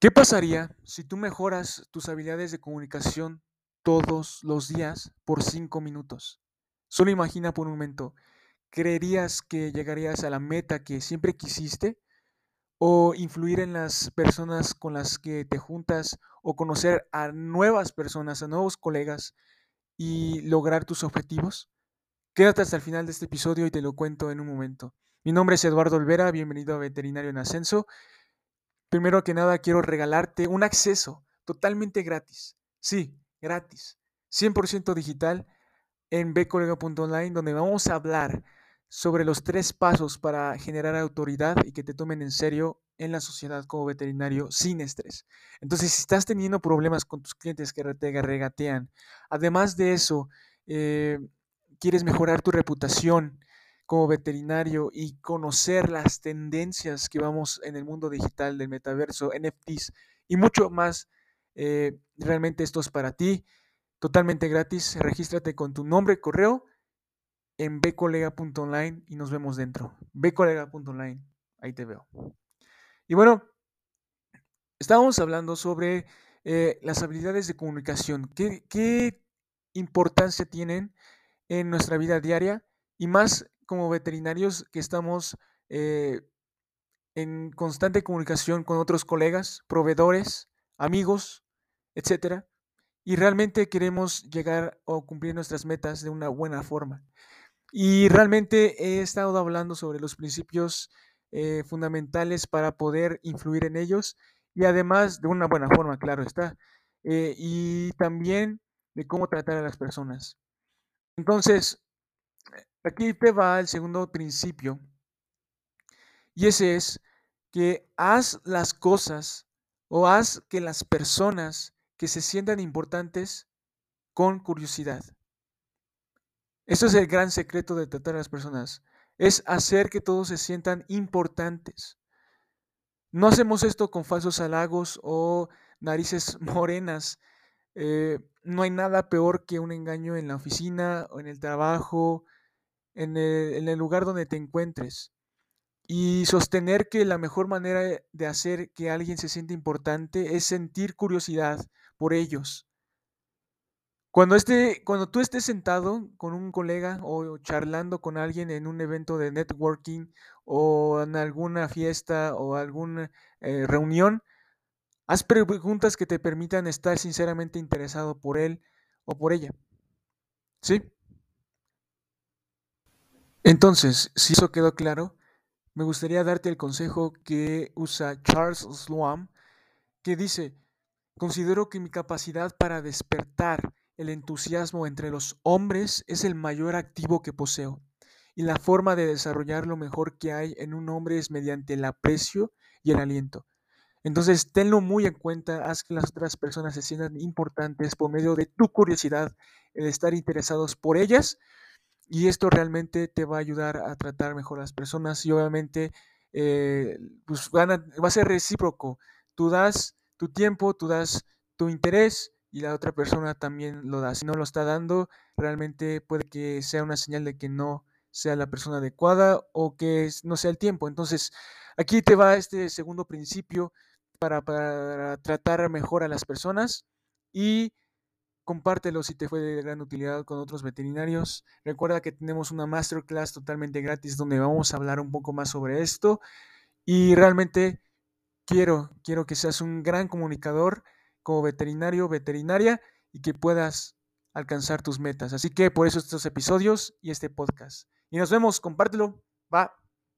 ¿Qué pasaría si tú mejoras tus habilidades de comunicación todos los días por cinco minutos? Solo imagina por un momento, ¿creerías que llegarías a la meta que siempre quisiste? ¿O influir en las personas con las que te juntas o conocer a nuevas personas, a nuevos colegas y lograr tus objetivos? Quédate hasta el final de este episodio y te lo cuento en un momento. Mi nombre es Eduardo Olvera, bienvenido a Veterinario en Ascenso Primero que nada, quiero regalarte un acceso totalmente gratis. Sí, gratis. 100% digital en bcolega.online, donde vamos a hablar sobre los tres pasos para generar autoridad y que te tomen en serio en la sociedad como veterinario sin estrés. Entonces, si estás teniendo problemas con tus clientes que te regatean, además de eso, eh, quieres mejorar tu reputación, como veterinario y conocer las tendencias que vamos en el mundo digital del metaverso, NFTs y mucho más. Eh, realmente esto es para ti, totalmente gratis. Regístrate con tu nombre correo en bcolega.online y nos vemos dentro. bcolega.online, ahí te veo. Y bueno, estábamos hablando sobre eh, las habilidades de comunicación. ¿Qué, ¿Qué importancia tienen en nuestra vida diaria? Y más como veterinarios que estamos eh, en constante comunicación con otros colegas, proveedores, amigos, etcétera, y realmente queremos llegar o cumplir nuestras metas de una buena forma. Y realmente he estado hablando sobre los principios eh, fundamentales para poder influir en ellos y además de una buena forma, claro está, eh, y también de cómo tratar a las personas. Entonces, Aquí te va el segundo principio. Y ese es que haz las cosas o haz que las personas que se sientan importantes con curiosidad. Eso es el gran secreto de tratar a las personas. Es hacer que todos se sientan importantes. No hacemos esto con falsos halagos o narices morenas. Eh, no hay nada peor que un engaño en la oficina o en el trabajo en el, lugar donde te encuentres y sostener que la mejor manera de hacer que alguien se sienta importante es sentir curiosidad por ellos. Cuando, esté, cuando tú estés sentado con un colega o charlando con alguien en un evento de networking o en alguna fiesta o alguna eh, reunión, haz preguntas que te permitan estar sinceramente interesado por él o por ella. ¿Sí? Entonces, si eso quedó claro, me gustaría darte el consejo que usa Charles Sloan, que dice, considero que mi capacidad para despertar el entusiasmo entre los hombres es el mayor activo que poseo, y la forma de desarrollar lo mejor que hay en un hombre es mediante el aprecio y el aliento. Entonces, tenlo muy en cuenta, haz que las otras personas se sientan importantes por medio de tu curiosidad, el estar interesados por ellas y esto realmente te va a ayudar a tratar mejor a las personas y obviamente eh, pues va a ser recíproco. Tú das tu tiempo, tú das tu interés y la otra persona también lo da. Si no lo está dando, realmente puede que sea una señal de que no sea la persona adecuada o que no sea el tiempo. Entonces, aquí te va este segundo principio para, para tratar mejor a las personas y compártelo si te fue de gran utilidad con otros veterinarios. Recuerda que tenemos una masterclass totalmente gratis donde vamos a hablar un poco más sobre esto y realmente quiero quiero que seas un gran comunicador como veterinario, veterinaria y que puedas alcanzar tus metas. Así que por eso estos episodios y este podcast. Y nos vemos, compártelo. Va.